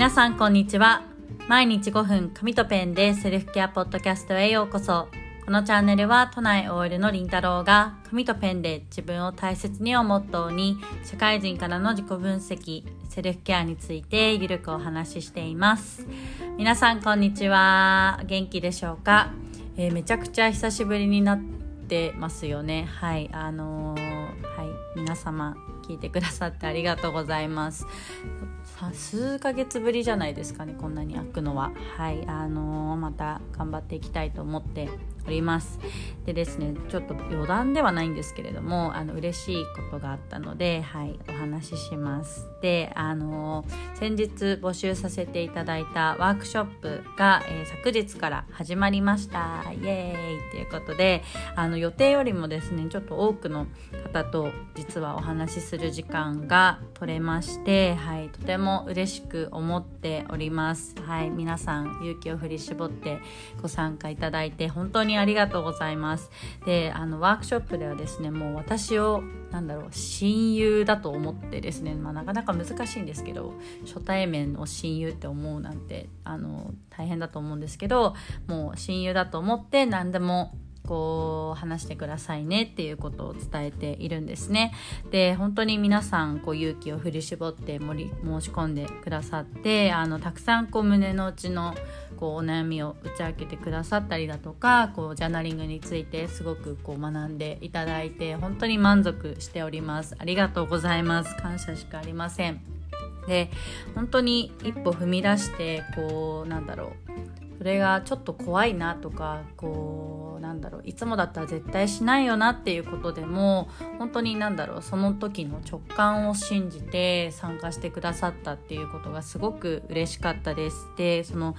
皆さんこんにちは。毎日5分紙とペンでセルフケアポッドキャストへようこそ。このチャンネルは都内 OL のりんたろうが紙とペンで自分を大切にをモットーに社会人からの自己分析セルフケアについてゆるくお話ししています。皆さんこんにちは。元気でしょうか、えー、めちゃくちゃ久しぶりになってますよね。はいあのー、はい皆様聞いてくださってありがとうございます。数ヶ月ぶりじゃないですかねこんなに開くのは。はいあのー、また頑張っていきたいと思っております。でですねちょっと余談ではないんですけれどもあの嬉しいことがあったのではいお話しします。であの先日募集させていただいたワークショップが、えー、昨日から始まりました。イエーイ。ということであの予定よりもですねちょっと多くの方と実はお話しする時間が取れましてはいとても嬉しく思っております。はい皆さん勇気を振り絞ってご参加いただいて本当ににありがとうございます。であのワークショップではですねもう私をなんだろう親友だと思ってですね、まあ、なかなか難しいんですけど初対面の親友って思うなんてあの大変だと思うんですけどもう親友だと思って何でもこう話してくださいねっていうことを伝えているんですね。で本当に皆さんこう勇気を振り絞って盛り申し込んでくださってあのたくさんこう胸の内のこうお悩みを打ち明けてくださったりだとかこうジャーナリングについてすごくこう学んでいただいて本当に満足しております。ありがとうございます。感謝しかありません。で本当に一歩踏み出してこうなんだろうそれがちょっと怖いなとかこうなんだろういつもだったら絶対しないよなっていうことでも本当になんだろうその時の直感を信じて参加してくださったっていうことがすごく嬉しかったです。でその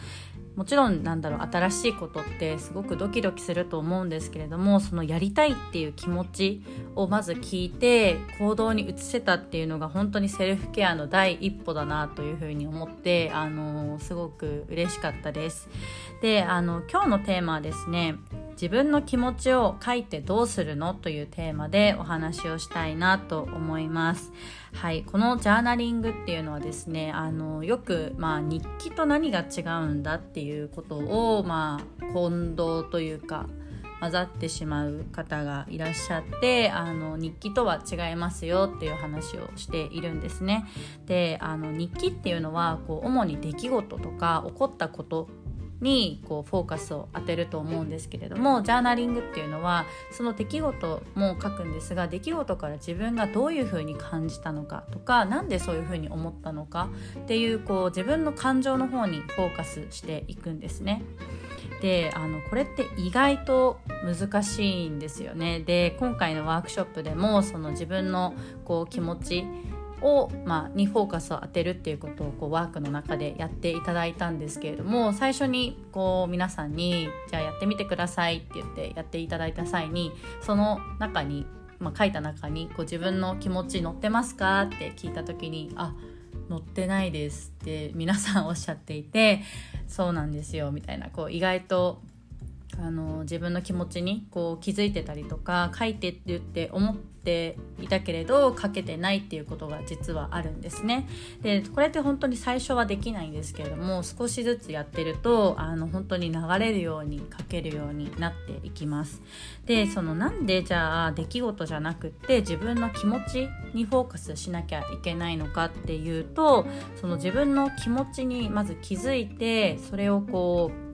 もちろんなんだろう新しいことってすごくドキドキすると思うんですけれどもそのやりたいっていう気持ちをまず聞いて行動に移せたっていうのが本当にセルフケアの第一歩だなというふうに思ってあのすごく嬉しかったです。であの今日のテーマはですね自分の気持ちを書いてどうするのというテーマでお話をしたいなと思います。はい、このジャーナリングっていうのはですねあのよく、まあ、日記と何が違うんだっていうことを、まあ、混同というか混ざってしまう方がいらっしゃってあの日記とは違いますよっていう話をしているんですね。であの日記っていうのはこう主に出来事とか起こったことにこうフォーカスを当てると思うんですけれどもジャーナリングっていうのはその出来事も書くんですが出来事から自分がどういうふうに感じたのかとか何でそういうふうに思ったのかっていうこう自分の感情の方にフォーカスしていくんですね。であのこれって意外と難しいんですよね。で今回のワークショップでもその自分のこう気持ちを、まあ、にフォーカスを当てるっていうことをこうワークの中でやっていただいたんですけれども最初にこう皆さんに「じゃあやってみてください」って言ってやっていただいた際にその中に、まあ、書いた中にこう自分の気持ち乗ってますかって聞いた時に「あ乗ってないです」って皆さんおっしゃっていて「そうなんですよ」みたいなこう意外とあの自分の気持ちにこう気づいてたりとか書いてって言って思っていたけれど書けてないっていうことが実はあるんですね。でこれって本当に最初はできないんですけれども少しずつやってるとあの本当に流れるように書けるようになっていきます。でそのなんでじゃあ出来事じゃなくって自分の気持ちにフォーカスしなきゃいけないのかっていうとその自分の気持ちにまず気づいてそれをこう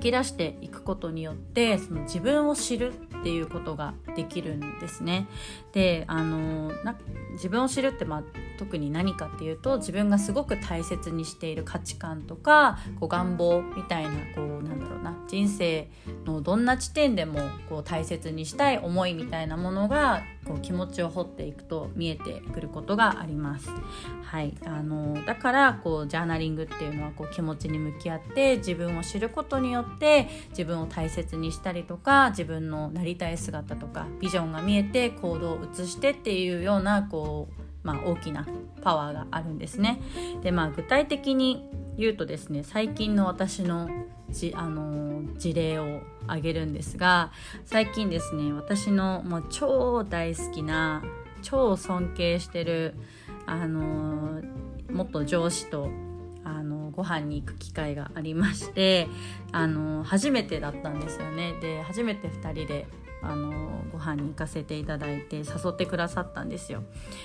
き出していくことによってその自分を知るっていうことができるんですね。であのな自分を知るって、まあ、特に何かっていうと自分がすごく大切にしている価値観とかこう願望みたいなこうなんだろうな人生のどんな地点でもこう大切にしたい思いみたいなものがこう気持ちを掘っていくと見えてくることがあります。はい、あのだからこうジャーナリングっていうのはこう気持ちに向き合って自分を知ることによって自分を大切にしたりとか自分のなりたい姿とかビジョンが見えて行動を移してっていうようなこうまあ、大きなパワーがあるんですね。でまあ具体的に言うとですね最近の私のじあの事例を挙げるんですが最近ですね私のもう超大好きな超尊敬してるあの元上司とあのご飯に行く機会がありましてあの初めてだったんですよね。で初めて2人であのご飯に行かせていただいて誘ってくださったんですよ。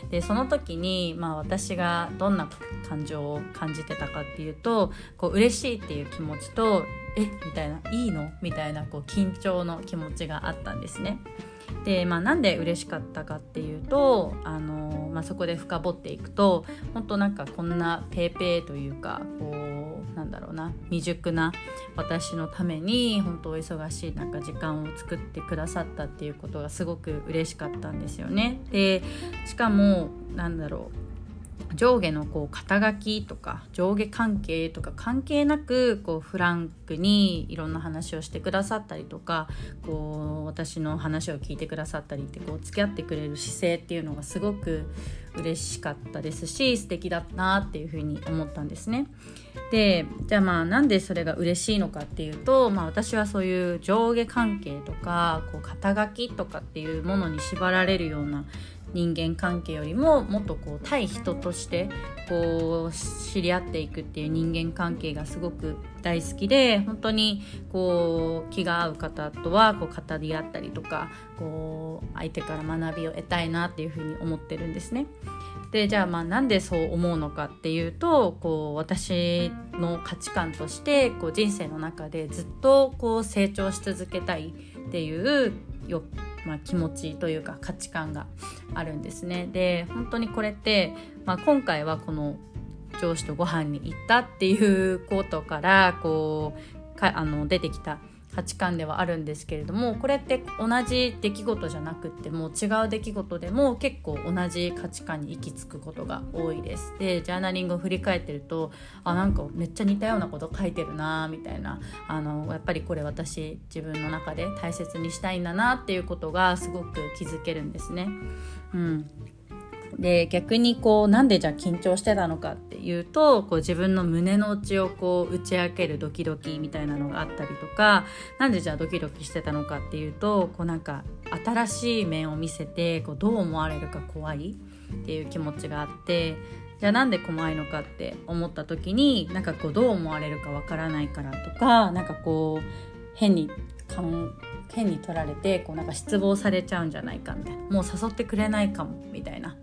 でその時に、まあ、私がどんな感情を感じてたかっていうとこう嬉しいっていう気持ちとえみたいないいの？みたいなこう緊張の気持ちがあったんですね。で、まあ、なんで嬉しかったかっていうとあの、まあ、そこで深掘っていくと本当なんかこんなペーペーというかこうなんだろうな未熟な私のために本当お忙しい中時間を作ってくださったっていうことがすごく嬉しかったんですよね。でしかもなんだろう上下のこう肩書きとか上下関係とか関係なくこうフランクにいろんな話をしてくださったりとかこう私の話を聞いてくださったりってこう付き合ってくれる姿勢っていうのがすごく嬉しかったですし素敵だったなっていうふうに思ったんですね。でじゃあまあなんでそれが嬉しいのかっていうと、まあ、私はそういう上下関係とかこう肩書きとかっていうものに縛られるような人間関係よりももっとこう対人としてこう知り合っていくっていう人間関係がすごく大好きで本当にこう気が合う方とはこう語り合ったりとかこう相手から学びを得たいなっていうふうに思ってるんですね。でじゃあまあなんでそう思うのかっていうとこう私の価値観としてこう人生の中でずっとこう成長し続けたいっていうよまあ、気持ちというか価値観があるんですね。で本当にこれって、まあ、今回はこの上司とご飯に行ったっていうことからこうかあの出てきた価値観ではあるんですけれどもこれって同じ出来事じゃなくっても違う出来事でも結構同じ価値観に行き着くことが多いです。でジャーナリングを振り返ってるとあなんかめっちゃ似たようなこと書いてるなみたいなあのやっぱりこれ私自分の中で大切にしたいんだなっていうことがすごく気づけるんですね。うんで逆にこうなんでじゃあ緊張してたのかっていうとこう自分の胸の内をこう打ち明けるドキドキみたいなのがあったりとかなんでじゃあドキドキしてたのかっていうとこうなんか新しい面を見せてこうどう思われるか怖いっていう気持ちがあってじゃあなんで怖いのかって思った時になんかこうどう思われるかわからないからとかなんかこう変に変に取られてこうなんか失望されちゃうんじゃないかみたいな。もう誘ってくれないかもみたいな。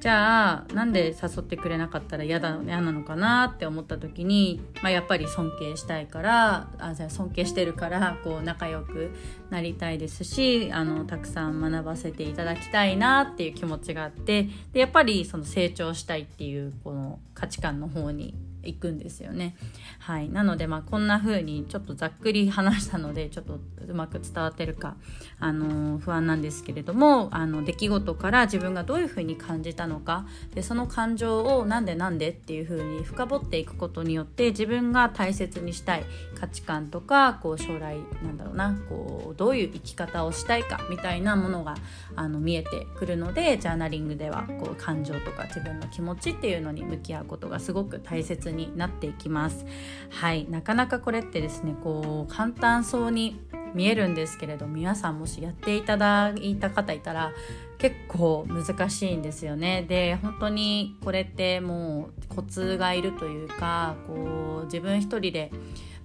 じゃあなんで誘ってくれなかったら嫌だ嫌なのかなって思った時に、まあ、やっぱり尊敬したいからあじゃあ尊敬してるからこう仲良くなりたいですしあのたくさん学ばせていただきたいなっていう気持ちがあってでやっぱりその成長したいっていうこの価値観の方にいくんですよね。はい、なので、まあ、こんな風にちょっとざっくり話したのでちょっとうまく伝わってるか、あの不安なんですけれどもあの出来事から自分がどういう風に感じたのかでその感情をなんでなんでっていう風に深掘っていくことによって自分が大切にしたい価値観とかこう将来なんだろうなこうどういう生き方をしたいかみたいなものがあの見えてくるのでジャーナリングではこう感情とか自分の気持ちっていうのに向き合うことがすごく大切になっていきます。はい。なかなかこれってですねこう簡単そうに見えるんですけれど皆さんもしやっていただいた方いたら結構難しいんですよね。で本当にこれってもうコツがいるというかこう自分一人で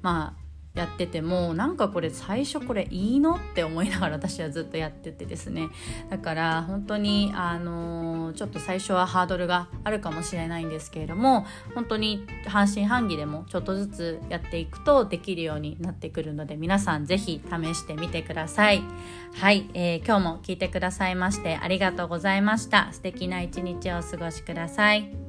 まあやっててもなんかこれ最初これいいのって思いながら私はずっとやっててですね。だから本当にあのちょっと最初はハードルがあるかもしれないんですけれども本当に半信半疑でもちょっとずつやっていくとできるようになってくるので皆さん是非試してみてください。はい、えー、今日も聞いてくださいましてありがとうございました。素敵な一日をお過ごしください。